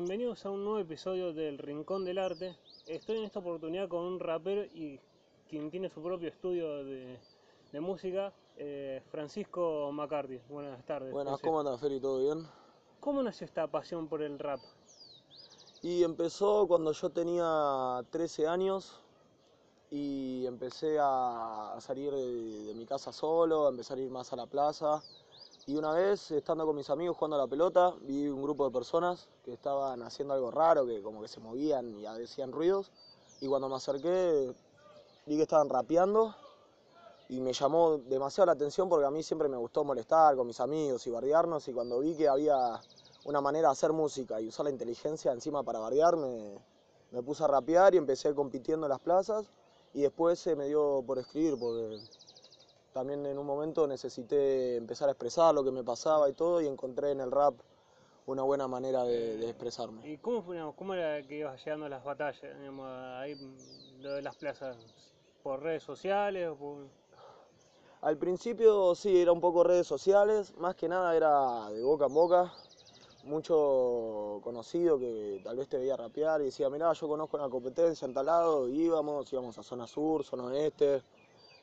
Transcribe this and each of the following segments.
bienvenidos a un nuevo episodio del Rincón del Arte. Estoy en esta oportunidad con un rapero y quien tiene su propio estudio de, de música, eh, Francisco McCarthy. Buenas tardes. Buenas. ¿cómo andas, Feli? ¿Todo bien? ¿Cómo nació esta pasión por el rap? Y empezó cuando yo tenía 13 años y empecé a salir de, de mi casa solo, a empezar a ir más a la plaza. Y una vez, estando con mis amigos jugando a la pelota, vi un grupo de personas que estaban haciendo algo raro, que como que se movían y hacían ruidos. Y cuando me acerqué, vi que estaban rapeando y me llamó demasiado la atención porque a mí siempre me gustó molestar con mis amigos y bardearnos. Y cuando vi que había una manera de hacer música y usar la inteligencia encima para bardear, me, me puse a rapear y empecé compitiendo en las plazas. Y después se me dio por escribir porque también en un momento necesité empezar a expresar lo que me pasaba y todo y encontré en el rap una buena manera de, de expresarme. ¿Y cómo, digamos, cómo era que ibas llegando a las batallas? digamos, ahí, lo de las plazas, ¿por redes sociales? O por... Al principio sí, era un poco redes sociales, más que nada era de boca en boca. Mucho conocido que tal vez te veía rapear y decía, mirá, yo conozco una competencia en tal lado, íbamos, íbamos a zona sur, zona oeste,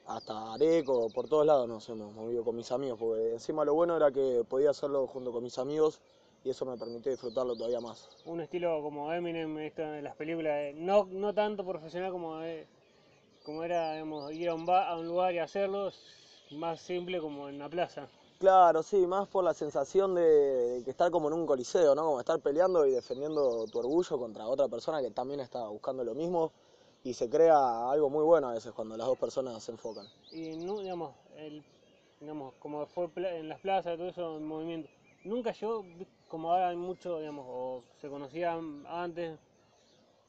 hasta Areco, por todos lados nos hemos movido con mis amigos, porque encima lo bueno era que podía hacerlo junto con mis amigos y eso me permitió disfrutarlo todavía más. Un estilo como Eminem, esto en las películas, no, no tanto profesional como, como era digamos, ir a un, a un lugar y hacerlo, más simple como en la plaza. Claro, sí, más por la sensación de, de que estar como en un coliseo, ¿no? Como estar peleando y defendiendo tu orgullo contra otra persona que también está buscando lo mismo y se crea algo muy bueno a veces cuando las dos personas se enfocan. Y no, digamos, el, digamos, como fue en las plazas, todo eso, el movimiento, nunca vi- como ahora hay mucho, digamos, o se conocían antes,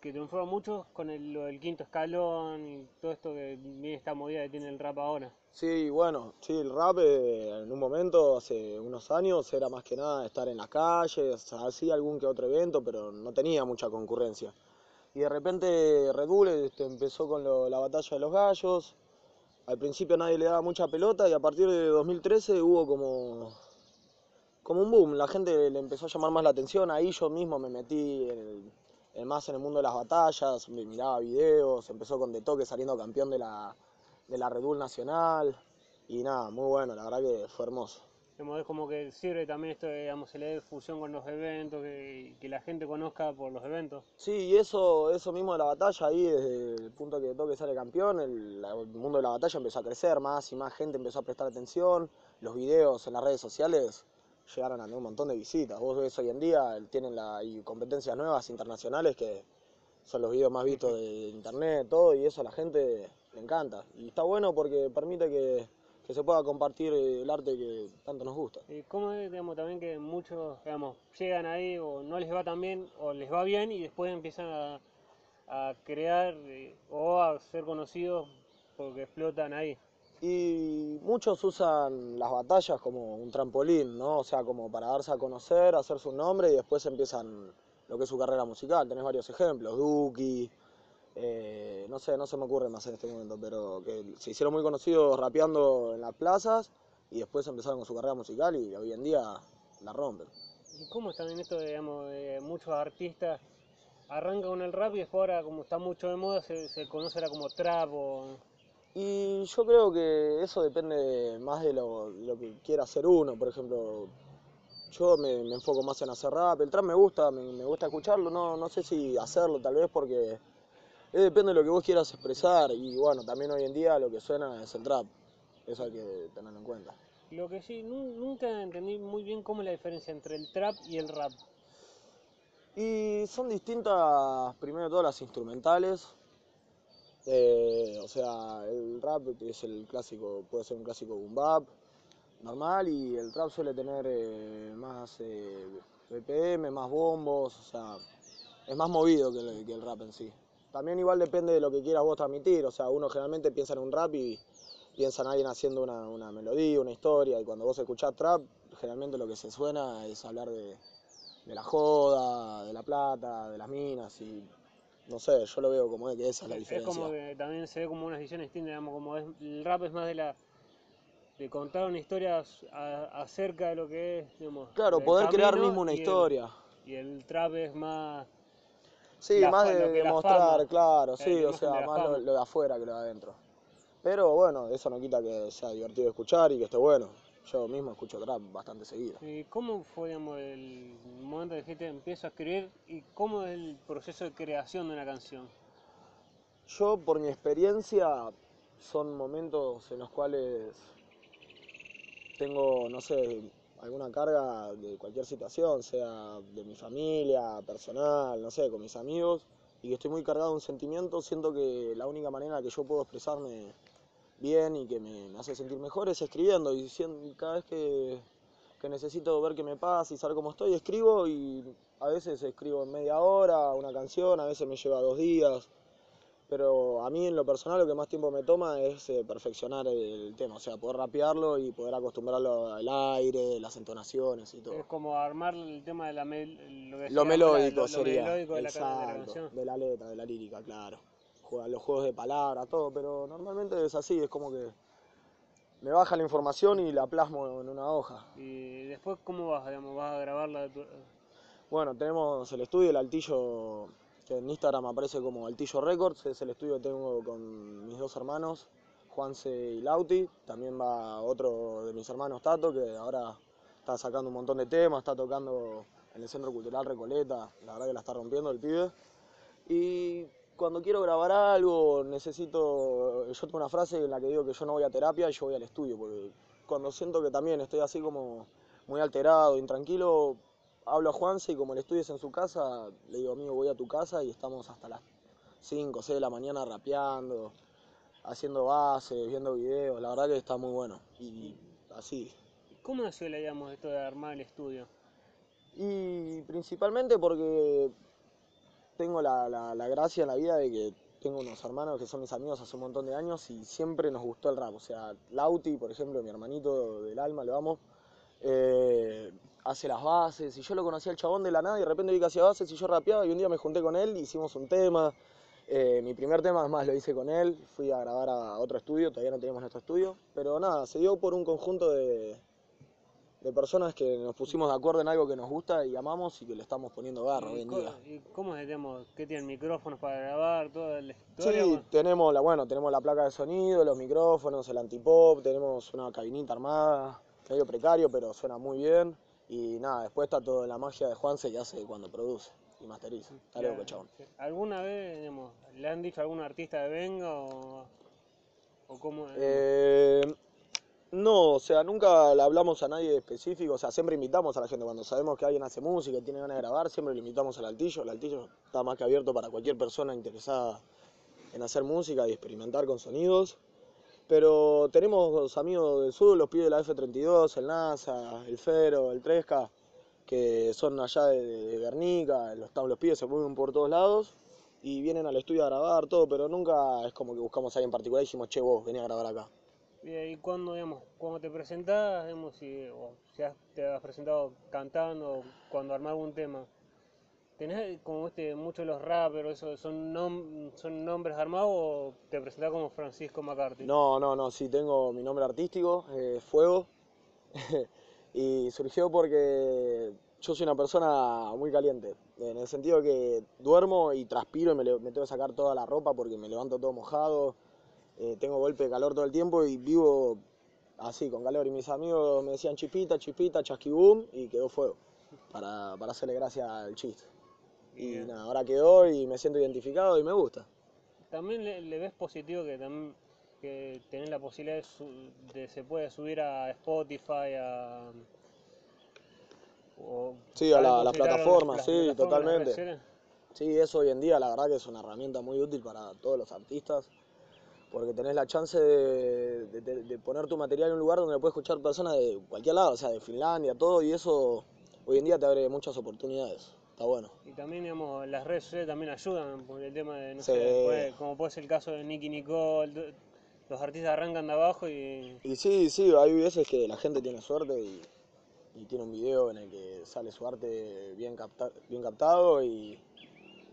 que triunfaron muchos con el, lo del quinto escalón y todo esto que viene esta movida que tiene el rap ahora. Sí, bueno, sí, el rap eh, en un momento, hace unos años, era más que nada estar en las calles, hacía algún que otro evento, pero no tenía mucha concurrencia. Y de repente Red Bull este, empezó con la batalla de los gallos. Al principio nadie le daba mucha pelota y a partir de 2013 hubo como, como un boom. La gente le empezó a llamar más la atención. Ahí yo mismo me metí en el- más en el mundo de las batallas, miraba videos, empezó con De Toque saliendo campeón de la, de la Red Bull Nacional. Y nada, muy bueno, la verdad que fue hermoso. Es como que sirve también esto, de, digamos, se le fusión con los eventos, que, que la gente conozca por los eventos. Sí, y eso, eso mismo de la batalla, ahí desde el punto que Toque sale campeón, el, mundo de la batalla empezó a crecer, más y más gente empezó a prestar atención, los videos en las redes sociales llegaron a tener un montón de visitas. Vos ves hoy en día, tienen la, competencias nuevas internacionales que son los videos más vistos de internet, todo, y eso a la gente le encanta. Y está bueno porque permite que, que se pueda compartir el arte que tanto nos gusta. Y cómo es, digamos, también que muchos, digamos, llegan ahí o no les va tan bien o les va bien y después empiezan a, a crear eh, o a ser conocidos porque explotan ahí. Y muchos usan las batallas como un trampolín, ¿no? O sea, como para darse a conocer, hacer su nombre y después empiezan lo que es su carrera musical. Tenés varios ejemplos, Duki, eh, no sé, no se me ocurre más en este momento, pero que se hicieron muy conocidos rapeando en las plazas y después empezaron con su carrera musical y hoy en día la rompen. ¿Y cómo está en esto, de, digamos, de muchos artistas arrancan con el rap y después ahora como está mucho de moda se, se conoce ahora como trap o... Y yo creo que eso depende más de lo, lo que quiera hacer uno. Por ejemplo, yo me, me enfoco más en hacer rap. El trap me gusta, me, me gusta escucharlo. No, no sé si hacerlo tal vez porque depende de lo que vos quieras expresar. Y bueno, también hoy en día lo que suena es el trap. Eso hay que tenerlo en cuenta. Lo que sí, nu- nunca entendí muy bien cómo es la diferencia entre el trap y el rap. Y son distintas, primero de todo, las instrumentales. Eh, o sea, el rap es el clásico, puede ser un clásico boom bap normal y el trap suele tener eh, más eh, BPM, más bombos, o sea, es más movido que el, que el rap en sí. También igual depende de lo que quieras vos transmitir, o sea, uno generalmente piensa en un rap y piensa en alguien haciendo una, una melodía, una historia, y cuando vos escuchás trap, generalmente lo que se suena es hablar de, de la joda, de la plata, de las minas y no sé, yo lo veo como que esa es la Es diferencia. como que también se ve como una edición distinta, digamos, como es, el rap es más de la de contar una historia a- acerca de lo que es, digamos, Claro, poder crear mismo una y el- historia. y el trap es más... Sí, La más de mostrar, claro, la sí, o sea, más lo, de afuera que lo de adentro. Pero bueno, eso no quita que sea divertido escuchar y que esté bueno. Yo mismo escucho trap bastante seguido. ¿Y cómo fue digamos, el momento en que te empiezo a escribir y cómo es el proceso de creación de una canción? Yo, por mi experiencia, son momentos en los cuales tengo, no sé, alguna carga de cualquier situación, sea de mi familia, personal, no sé, con mis amigos, y que estoy muy cargado de un sentimiento, siento que la única manera que yo puedo expresarme bien y que me, hace sentir mejor es escribiendo, y cada vez que, que necesito ver qué me pasa y saber cómo estoy, escribo y a veces escribo en media hora una canción, a veces me lleva dos días. Pero a mí en lo personal lo que más tiempo me toma es eh, perfeccionar el tema, o sea, poder rapearlo y poder acostumbrarlo al aire, las entonaciones y todo. Es como armar el tema de la mel- lo, melódico lo- lo sería, melódico de la, de la exacto, canción. de la letra, de la lírica, claro. Juega los juegos de palabras, todo, pero normalmente es así, es como que me baja la información y la plasmo en una hoja. Y después, ¿cómo vas? Digamos, ¿Vas a grabarla? de tu- Bueno, tenemos el estudio, el Altillo, que en Instagram aparece como Altillo Records, es el estudio que tengo con mis dos hermanos, Juanse y Lauti. También va otro de mis hermanos, Tato, que ahora está sacando un montón de temas, está tocando en el Centro Cultural Recoleta, la verdad que la está rompiendo el pibe. Y cuando quiero grabar algo, necesito, yo tengo una frase en la que digo que yo no voy a terapia y yo voy al estudio, porque cuando siento que también estoy así como muy alterado, intranquilo, hablo a Juanse y como el estudio es en su casa, le digo, amigo, voy a tu casa y estamos hasta las 5 o 6 de la mañana rapeando, haciendo bases, viendo videos, la verdad que está muy bueno. Y así. ¿Cómo nació, digamos, esto de armar el estudio? Y principalmente porque tengo la, la- la gracia en la vida de que tengo unos hermanos que son mis amigos hace un montón de años y siempre nos gustó el rap. O sea, Lauti, por ejemplo, mi hermanito del alma, lo amo, eh, hace las bases y yo lo conocía al chabón de la nada y de repente vi que hacía bases y yo rapeaba y un día me junté con él, hicimos un tema. Eh, mi primer tema además lo hice con él, fui a grabar a otro estudio, todavía no teníamos nuestro estudio, pero nada, se dio por un conjunto de, de personas que nos pusimos de acuerdo en algo que nos gusta y amamos y que le estamos poniendo garra hoy ¿Y, en día. y cómo digamos, qué tienen micrófonos para grabar, toda la historia? Sí, tenemos la, bueno, tenemos la placa de sonido, los micrófonos, el antipop, tenemos una cabinita armada, medio precario, pero suena muy bien. Y nada, después está todo la magia de Juanse que hace cuando produce y masteriza. Está loco, Claro, chabón. sí. ¿Alguna vez, digamos, le han dicho a algún artista de venga o, o cómo? Eh, no, o sea, nunca le hablamos a nadie específico, o sea, siempre invitamos a la gente. Cuando sabemos que alguien hace música y tiene ganas de grabar, siempre le invitamos al altillo. El altillo está más que abierto para cualquier persona interesada en hacer música y experimentar con sonidos. Pero tenemos amigos del sur, los pibes de la F32, el NASA, el Fero, el Tresca, que son allá de, de Guernica, los, los pibes se mueven por todos lados y vienen al estudio a grabar todo, pero nunca es como que buscamos a alguien en particular y dijimos, che, vos, vení a grabar acá. Y ahí cuando, digamos, cuando te presentás, digamos, si, o te has presentado cantando, o cuando armás algún tema, ¿tenés como este, muchos los rappers, eso, son, son nombres armados o te presentás como Francisco McCarthy? No, no, no, sí, tengo mi nombre artístico, eh, Fuego, y surgió porque yo soy una persona muy caliente, en el sentido que duermo y transpiro y me, tengo que sacar toda la ropa porque me levanto todo mojado, eh, tengo golpe de calor todo el tiempo y vivo así, con calor. Y mis amigos me decían chispita, chispita, chasquibum y quedó fuego, para, para hacerle gracia al chiste. Y Bien. nada, ahora quedó y me siento identificado y me gusta. También le, le ves positivo que también que tenés la posibilidad de, su- de se puede subir a Spotify, a... o Sí, a la- también las sí, las totalmente. Sí, eso hoy en día la verdad que es una herramienta muy útil para todos los artistas, porque tenés la chance de, de- de- de poner tu material en un lugar donde lo puedes escuchar personas de cualquier lado, o sea, de Finlandia, todo, y eso hoy en día te abre muchas oportunidades. Está bueno. Y también, digamos, las redes sociales también ayudan por el tema de, no Sí. sé, puede- como puede ser el caso de Nicky Nicole, los artistas arrancan de abajo y Y sí, sí, hay veces que la gente tiene suerte y, y tiene un video en el que sale su arte bien, capta- bien captado y,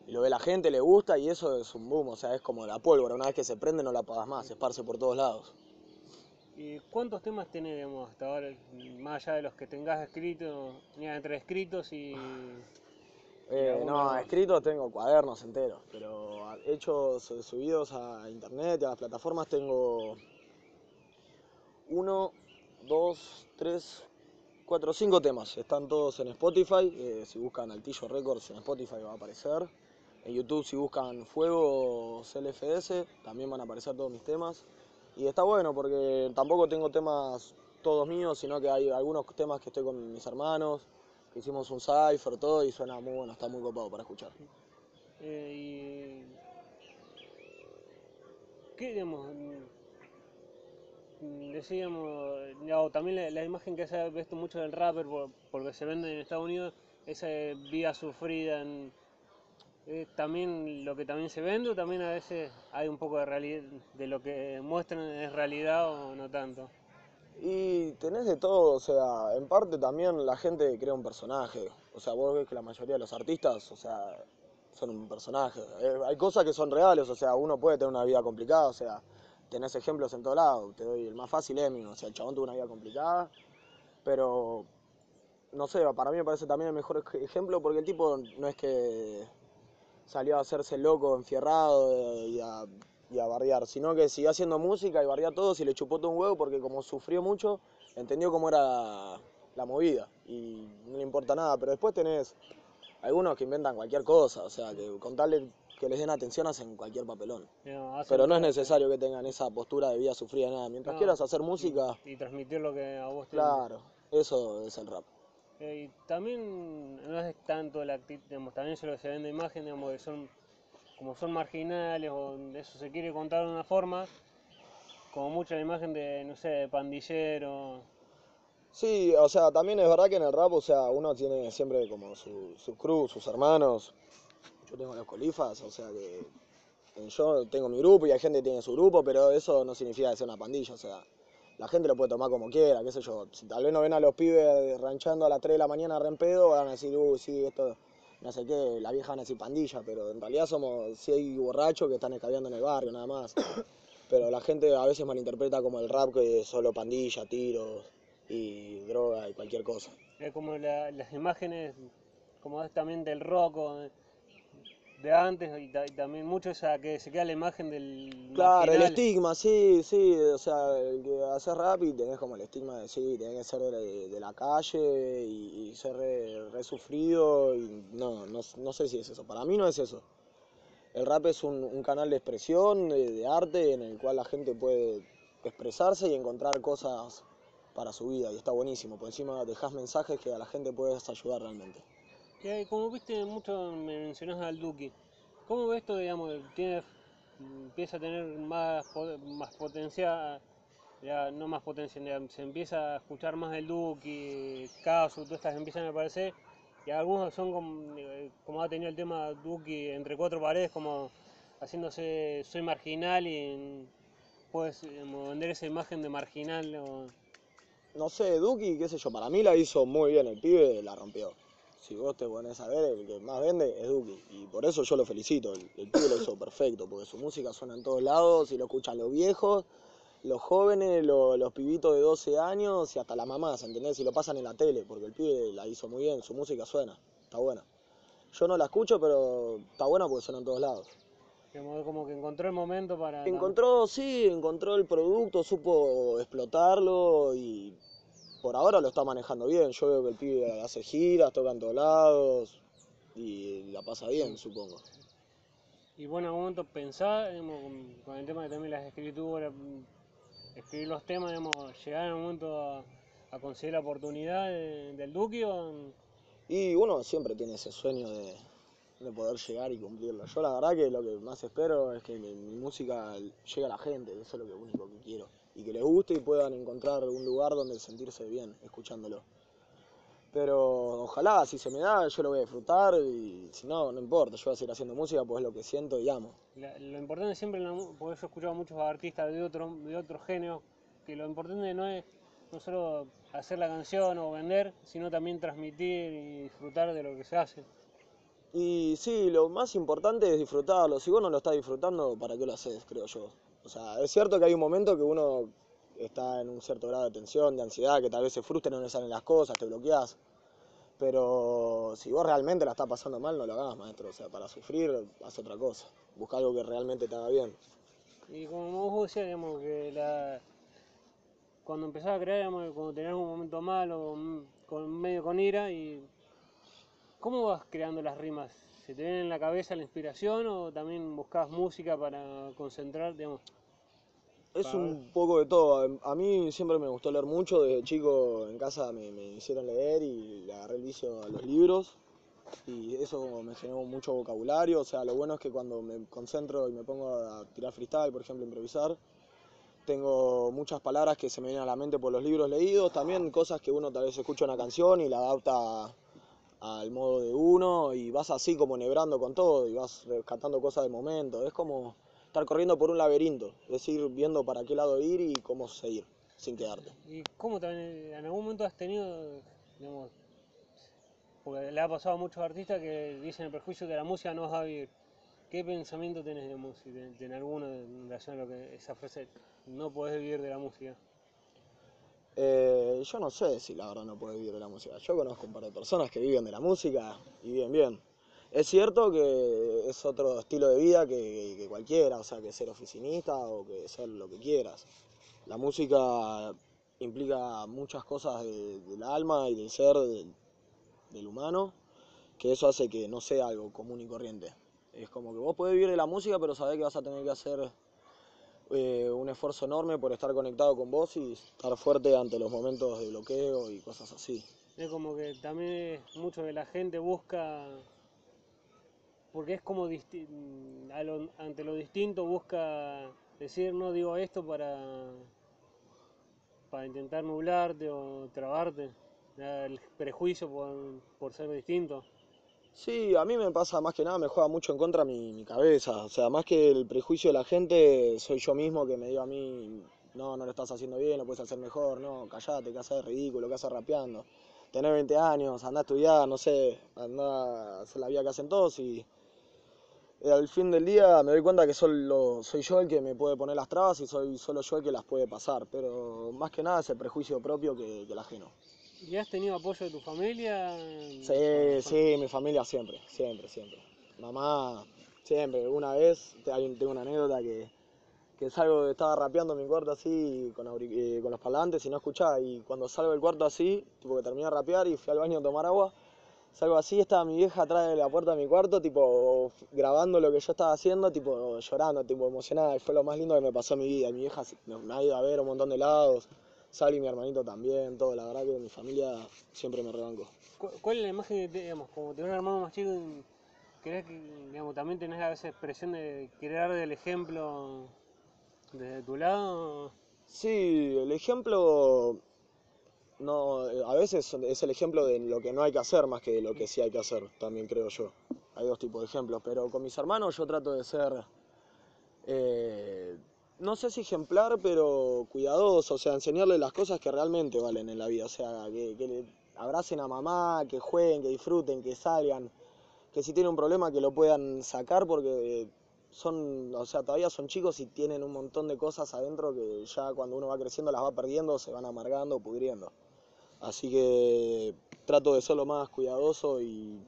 y lo ve la gente, le gusta y eso es un boom, o sea, es como la pólvora, una vez que se prende no la apagas más, se esparce por todos lados. ¿Y cuántos temas tenés, digamos, hasta ahora, más allá de los que tengas escritos, entre escritos y, Eh, no, escritos tengo cuadernos enteros, pero hechos eh, subidos a internet y a las plataformas tengo uno, dos, tres, cuatro, cinco temas. Están todos en Spotify. eh, si buscan Altillo Records en Spotify va a aparecer. En YouTube si buscan Fuego CLFS también van a aparecer todos mis temas. Y está bueno porque tampoco tengo temas todos míos, sino que hay algunos temas que estoy con mis hermanos, hicimos un cipher, todo, y suena muy bueno, está muy copado para escuchar. Eh, y... ¿Qué, digamos? Decíamos, también la, imagen que se ha visto mucho del rapper, por- porque se vende en Estados Unidos, esa vida sufrida, en- ¿es también lo que también se vende o también a veces hay un poco de realidad, de lo que muestran es realidad o no tanto? Y tenés de todo, o sea, en parte también la gente crea un personaje. O sea, vos ves que la mayoría de los artistas, o sea, son un personaje. Eh, hay cosas que son reales, o sea, uno puede tener una vida complicada, o sea, tenés ejemplos en todo lado. Te doy el más fácil, Eminem, o sea, el chabón tuvo una vida complicada, pero no sé, para mí me parece también el mejor ej- ejemplo porque el tipo no es que salió a hacerse loco, enfierrado eh, y a, y a bardear, sino que siguió haciendo música y bardeó a todos y le chupó todo un huevo porque como sufrió mucho, entendió cómo era la movida y no le importa nada, pero después tenés algunos que inventan cualquier cosa, o sea, que con tal de que les den atención hacen cualquier papelón. Hacen Pero no es necesario que tengan esa postura de vida sufrida, nada. Mientras No. quieras hacer música, Y transmitir lo que a vos te claro, eso es el rap. Eh, y también no es tanto la actitud, también se lo se vende imagen, digamos, que son, como son marginales o eso se quiere contar de una forma, como mucho la imagen de, no sé, pandillero. Sí, o sea, también es verdad que en el rap, o sea, uno tiene siempre como su, su crew, sus hermanos. Yo tengo los colifas, o sea que yo tengo mi grupo y hay gente que tiene su grupo, pero eso no significa que sea una pandilla, o sea, la gente lo puede tomar como quiera, qué sé yo. Si tal vez no ven a los pibes ranchando a las 3 de la mañana re en van a decir, uy, sí, esto, no sé qué, la vieja van a decir pandilla, pero en realidad somos, hay borrachos que están escabeando en el barrio, nada más. Pero la gente a veces malinterpreta como el rap que es solo pandilla, tiros y droga y cualquier cosa. Es como la- las imágenes, como es también del rock o de, antes y, ta- y también mucho esa que se queda la imagen del Claro, el estigma, sí, sí, o sea, el que haces rap y tenés como el estigma de sí, tenés que ser de, de la calle y, y ser re, re sufrido y no, no, no sé si es eso, para mí no es eso. El rap es un, un canal de expresión, de, de arte, en el cual la gente puede expresarse y encontrar cosas para su vida y está buenísimo, por encima dejas mensajes que a la gente puedes ayudar realmente. Como viste mucho, me mencionás al Duki. ¿Cómo ves esto, digamos, tiene, empieza a tener más, más potencia, ya no más potencia, se empieza a escuchar más el Duki, Casu, todas estas empiezan a aparecer, y algunos son como, como ha tenido el tema Duki entre cuatro paredes, como haciéndose soy marginal y puedes vender esa imagen de marginal o No sé, Duki, qué sé yo, para mí la hizo muy bien, el pibe la rompió. Si vos te pones a ver, el que más vende es Duki. Y por eso yo lo felicito, el, el pibe lo hizo perfecto, porque su música suena en todos lados y lo escuchan los viejos, los jóvenes, lo- los pibitos de 12 años y hasta las mamás, ¿entendés? Y lo pasan en la tele, porque el pibe la hizo muy bien, su música suena, está buena. Yo no la escucho, pero está buena porque suena en todos lados. como que encontró el momento para... Encontró, sí, encontró el producto, supo explotarlo y por ahora lo está manejando bien. Yo veo que el pibe hace giras, toca en todos lados y la pasa bien, supongo. Y bueno, en algún momento pensar, con, el tema de también las escrituras, escribir los temas, digamos, llegar en algún momento a, a conseguir la oportunidad de- del o Y uno siempre tiene ese sueño de, de poder llegar y cumplirlo. Yo la verdad que lo que más espero es que mi, mi música llegue a la gente, eso es lo que único que quiero. Y que les guste y puedan encontrar un lugar donde sentirse bien escuchándolo. Pero ojalá, si se me da, yo lo voy a disfrutar y si no, no importa, yo voy a seguir haciendo música pues es lo que siento y amo. la- lo importante siempre, porque yo he escuchado a muchos artistas de otro, de otro género, que lo importante no es no solo hacer la canción o vender, sino también transmitir y disfrutar de lo que se hace. Y sí, lo más importante es disfrutarlo. Si vos no lo estás disfrutando, ¿para qué lo haces? Creo yo. O sea, es cierto que hay un momento que uno está en un cierto grado de tensión, de ansiedad, que tal vez se frustra no le salen las cosas, te bloqueás. Pero si vos realmente la estás pasando mal, no lo hagas, maestro. O sea, para sufrir, haz otra cosa. Busca algo que realmente te haga bien. Y como vos decías, digamos, que la... cuando empezás a crear, digamos, cuando tenés un momento malo, con, medio con ira, y ¿cómo vas creando las rimas? ¿Se te viene en la cabeza la inspiración o también buscas música para concentrar, digamos? Es un poco de todo. A mí siempre me gustó leer mucho. Desde chico en casa me, me hicieron leer y le agarré el vicio a los libros. Y eso me generó mucho vocabulario. O sea, lo bueno es que cuando me concentro y me pongo a tirar freestyle, por ejemplo, improvisar, tengo muchas palabras que se me vienen a la mente por los libros leídos. También cosas que uno tal vez escucha una canción y la adapta al modo de uno y vas así como nebrando con todo y vas rescatando cosas del momento. Es como estar corriendo por un laberinto, es decir, viendo para qué lado ir y cómo seguir, sin quedarte. ¿Y cómo también, en algún momento has tenido, digamos, porque le ha pasado a muchos artistas que dicen el perjuicio que la música no va a vivir? ¿Qué pensamiento tenés de música, en alguno en relación a lo que esa frase, no podés vivir de la música? Eh, yo no sé si la verdad no puedes vivir de la música. Yo conozco un par de personas que viven de la música y viven bien. Es cierto que es otro estilo de vida que, cualquiera, o sea, que ser oficinista o que ser lo que quieras. La música implica muchas cosas del alma y del ser del, humano, que eso hace que no sea algo común y corriente. Es como que vos podés vivir de la música, pero sabés que vas a tener que hacer eh, un esfuerzo enorme por estar conectado con vos y estar fuerte ante los momentos de bloqueo y cosas así. Es como que también mucho de la gente busca porque es como ante lo distinto busca decir no digo esto para para intentar nublarte o trabarte el prejuicio por, ser distinto Sí, a mí me pasa más que nada, me juega mucho en contra mi, cabeza. O sea, más que el prejuicio de la gente, soy yo mismo que me digo a mí, no, no lo estás haciendo bien, lo puedes hacer mejor, no, callate, que haces ridículo, que haces rapeando. Tener 20 años, anda a estudiar, no sé, anda a hacer la vida que hacen todos y al fin del día me doy cuenta que solo soy yo el que me puede poner las trabas y soy solo yo el que las puede pasar, pero más que nada es el prejuicio propio que, el ajeno. ¿Y has tenido apoyo de tu familia? Sí, sí, mi familia siempre, siempre, siempre. Mamá, siempre. Una vez, tengo una anécdota que, que salgo, estaba rapeando en mi cuarto así, con, eh, con los parlantes y no escuchaba. Y cuando salgo del cuarto así, tipo que terminé de rapear y fui al baño a tomar agua, Salgo así, estaba mi vieja atrás de la puerta de mi cuarto, tipo, grabando lo que yo estaba haciendo, tipo, llorando, tipo, emocionada. Y fue lo más lindo que me pasó en mi vida. Mi vieja me ha ido a ver un montón de lados. Sally, mi hermanito también, todo. La verdad que mi familia siempre me rebanco. ¿Cuál es la imagen que, digamos, como tener un hermano más chico, crees que, digamos, también tenés esa expresión de querer dar del ejemplo desde tu lado? Sí, el ejemplo no, a veces es el ejemplo de lo que no hay que hacer más que de lo que sí hay que hacer, también creo yo. Hay dos tipos de ejemplos, pero con mis hermanos yo trato de ser, eh, no sé si ejemplar, pero cuidadoso, o sea, enseñarles las cosas que realmente valen en la vida, o sea, que, que abracen a mamá, que jueguen, que disfruten, que salgan, que si tienen un problema que lo puedan sacar porque son, o sea, todavía son chicos y tienen un montón de cosas adentro que ya cuando uno va creciendo las va perdiendo, se van amargando, pudriendo. Así que trato de ser lo más cuidadoso y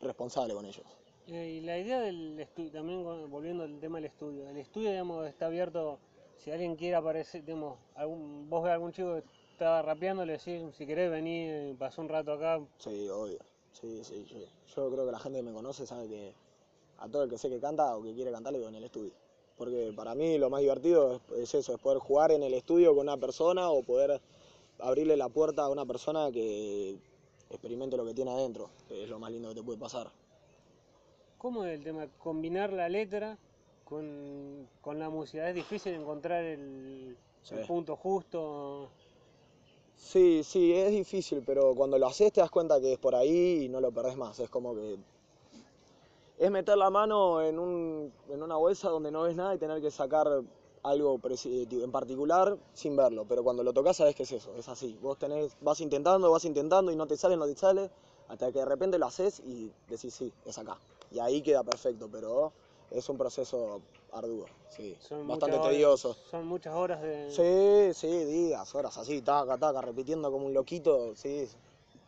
responsable con ellos. Eh, y la idea del estudio, también volviendo al tema del estudio, el estudio digamos, está abierto, si alguien quiere aparecer, digamos, algún, vos ves a algún chico que está rapeando, le decís, si querés venir, pasó un rato acá. Sí, obvio, sí, sí, yo, yo, creo que la gente que me conoce sabe que a todo el que sé que canta o que quiere cantar le digo en el estudio. Porque para mí lo más divertido es eso, es poder jugar en el estudio con una persona o poder abrirle la puerta a una persona que experimente lo que tiene adentro, que es lo más lindo que te puede pasar. ¿Cómo es el tema? Combinar la letra con, la música. ¿Es difícil encontrar el, punto justo? Sí, sí, es difícil, pero cuando lo haces te das cuenta que es por ahí y no lo perdés más. Es como que es meter la mano en, un, en una bolsa donde no ves nada y tener que sacar algo en particular sin verlo, pero cuando lo tocas sabes que es eso, es así. Vos tenés, vas intentando, vas intentando y no te sale, no te sale, hasta que de repente lo haces y decís sí, es acá. Y ahí queda perfecto, pero es un proceso arduo, sí, bastante tedioso. son muchas horas de... Sí, sí, días, horas así, taca, taca, repitiendo como un loquito, sí.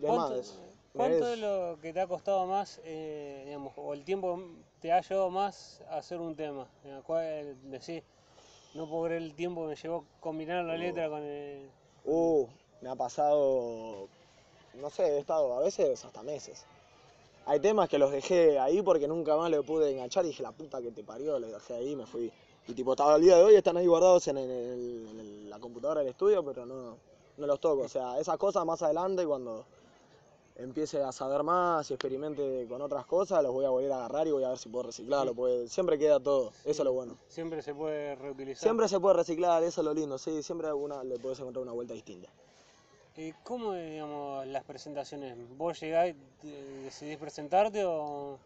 ¿Cuánto, más. cuánto Es- lo que te ha costado más, eh, digamos, o el tiempo te ha llevado más a hacer un tema? En el cual decís, no puedo creer el tiempo que me llevó combinar la letra con el... Uh, me ha pasado, no sé, he estado a veces hasta meses. Hay temas que los dejé ahí porque nunca más le pude enganchar y dije, la puta que te parió, le dejé ahí y me fui. Y tipo, hasta el día de hoy están ahí guardados en, el- en el- la computadora del estudio, pero no, no los toco. O sea, esas cosas más adelante cuando empiece a saber más y experimente con otras cosas, los voy a volver a agarrar y voy a ver si puedo reciclarlo, porque siempre queda todo, eso es lo bueno. Siempre se puede reutilizar. Siempre se puede reciclar, eso es lo lindo, sí, siempre alguna le puedes encontrar una vuelta distinta. ¿Y cómo, digamos, las presentaciones? ¿Vos llegás decidís presentarte o,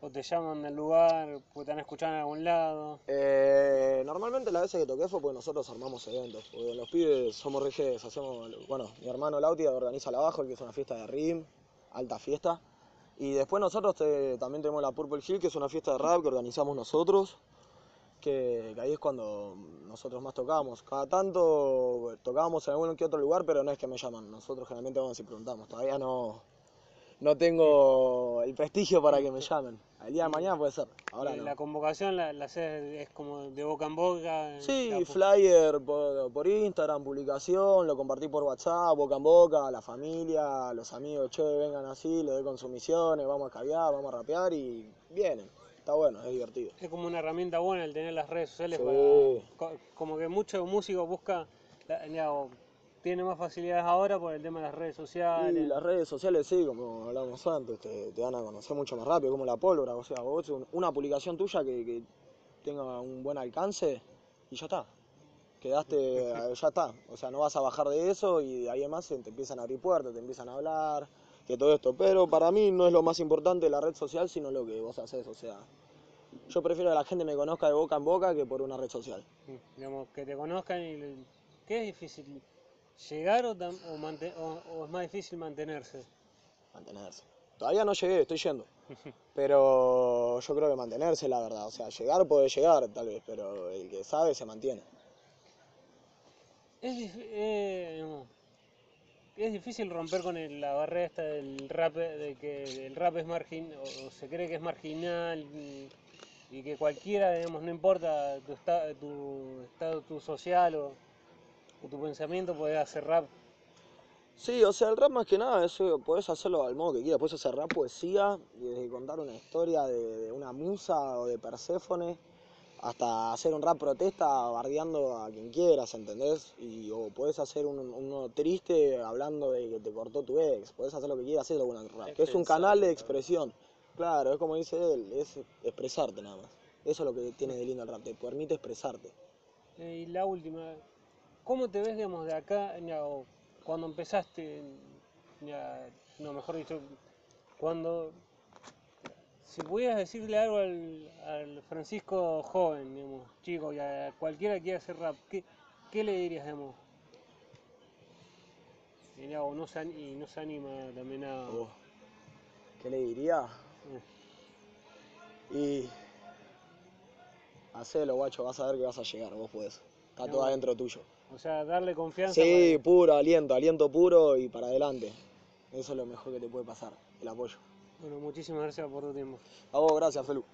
o te llaman del lugar porque te han escuchado en algún lado? Eh, normalmente las veces que toqué fue porque nosotros armamos eventos, porque los pibes somos reyes, hacemos, bueno, mi hermano Lauti organiza la Bajo, que es una fiesta de RIM, alta fiesta, y después nosotros también tenemos la Purple Hill, que es una fiesta de rap que organizamos nosotros, que, que ahí es cuando nosotros más tocamos. Cada tanto tocábamos en algún que otro lugar, pero no es que me llaman, nosotros generalmente vamos y preguntamos, todavía no, no tengo el prestigio para que me llamen. El día de mañana puede ser, ahora no. La convocación la, la haces, es como de boca en boca. Sí, flyer por, por Instagram, publicación, lo compartí por WhatsApp, boca en boca, a la familia, a los amigos, che, vengan así, le doy consumiciones, vamos a caviar, vamos a rapear y vienen. Está bueno, es divertido. Es como una herramienta buena el tener las redes sociales Sí. para. Como que muchos músicos buscan. tiene más facilidades ahora por el tema de las redes sociales. Y las redes sociales, sí, como hablábamos antes, te, te dan a conocer mucho más rápido, como la pólvora. O sea, vos un- una publicación tuya que, que tenga un buen alcance y ya está. Quedaste, ya está. O sea, no vas a bajar de eso y ahí en más se te empiezan a abrir puertas, te empiezan a hablar, que todo esto. Pero para mí no es lo más importante la red social, sino lo que vos haces. O sea, yo prefiero que la gente me conozca de boca en boca que por una red social. Mm, Digamos, que te conozcan y. ¿Qué es difícil? ¿Llegar o, o, mante- o- o es más difícil mantenerse? mantenerse. Todavía no llegué, estoy yendo. Pero yo creo que mantenerse, la verdad. O sea, llegar puede llegar, tal vez, pero el que sabe se mantiene. Es, eh, es difícil romper con la barrera esta del rap, de que el rap es margin, o, se cree que es marginal y, y que cualquiera, digamos, no importa tu, esta- social o, o tu pensamiento, puede hacer rap. Sí, o sea, el rap más que nada, eso podés hacerlo al modo que quieras. Podés hacer rap, poesía, desde contar una historia de, de una musa o de Perséfone, hasta hacer un rap protesta bardeando a quien quieras, ¿entendés? Y, o podés hacer un- uno triste hablando de que te cortó tu ex. Podés hacer lo que quieras hacer con el rap, que es un canal de expresión. Claro, es como dice él, es expresarte nada más. Eso es lo que tiene de lindo el rap, te permite expresarte. Y la última, ¿cómo te ves, digamos, de acá, ya, o cuando empezaste, ya, no, mejor dicho, cuando, si pudieras decirle algo al, al Francisco joven, digamos, chico, y a cualquiera que quiera hacer rap, ¿qué, qué le dirías, digamos? Y, ya, o no se, y no se anima también a... Oh, ¿Qué le diría? Y. Hacelo, guacho, vas a ver que vas a llegar, vos podés. Está todo No. adentro tuyo. O sea, darle confianza. Sí, para- puro, aliento, aliento puro y para adelante. Eso es lo mejor que te puede pasar, el apoyo. Bueno, muchísimas gracias por tu tiempo. A vos, gracias, Felu.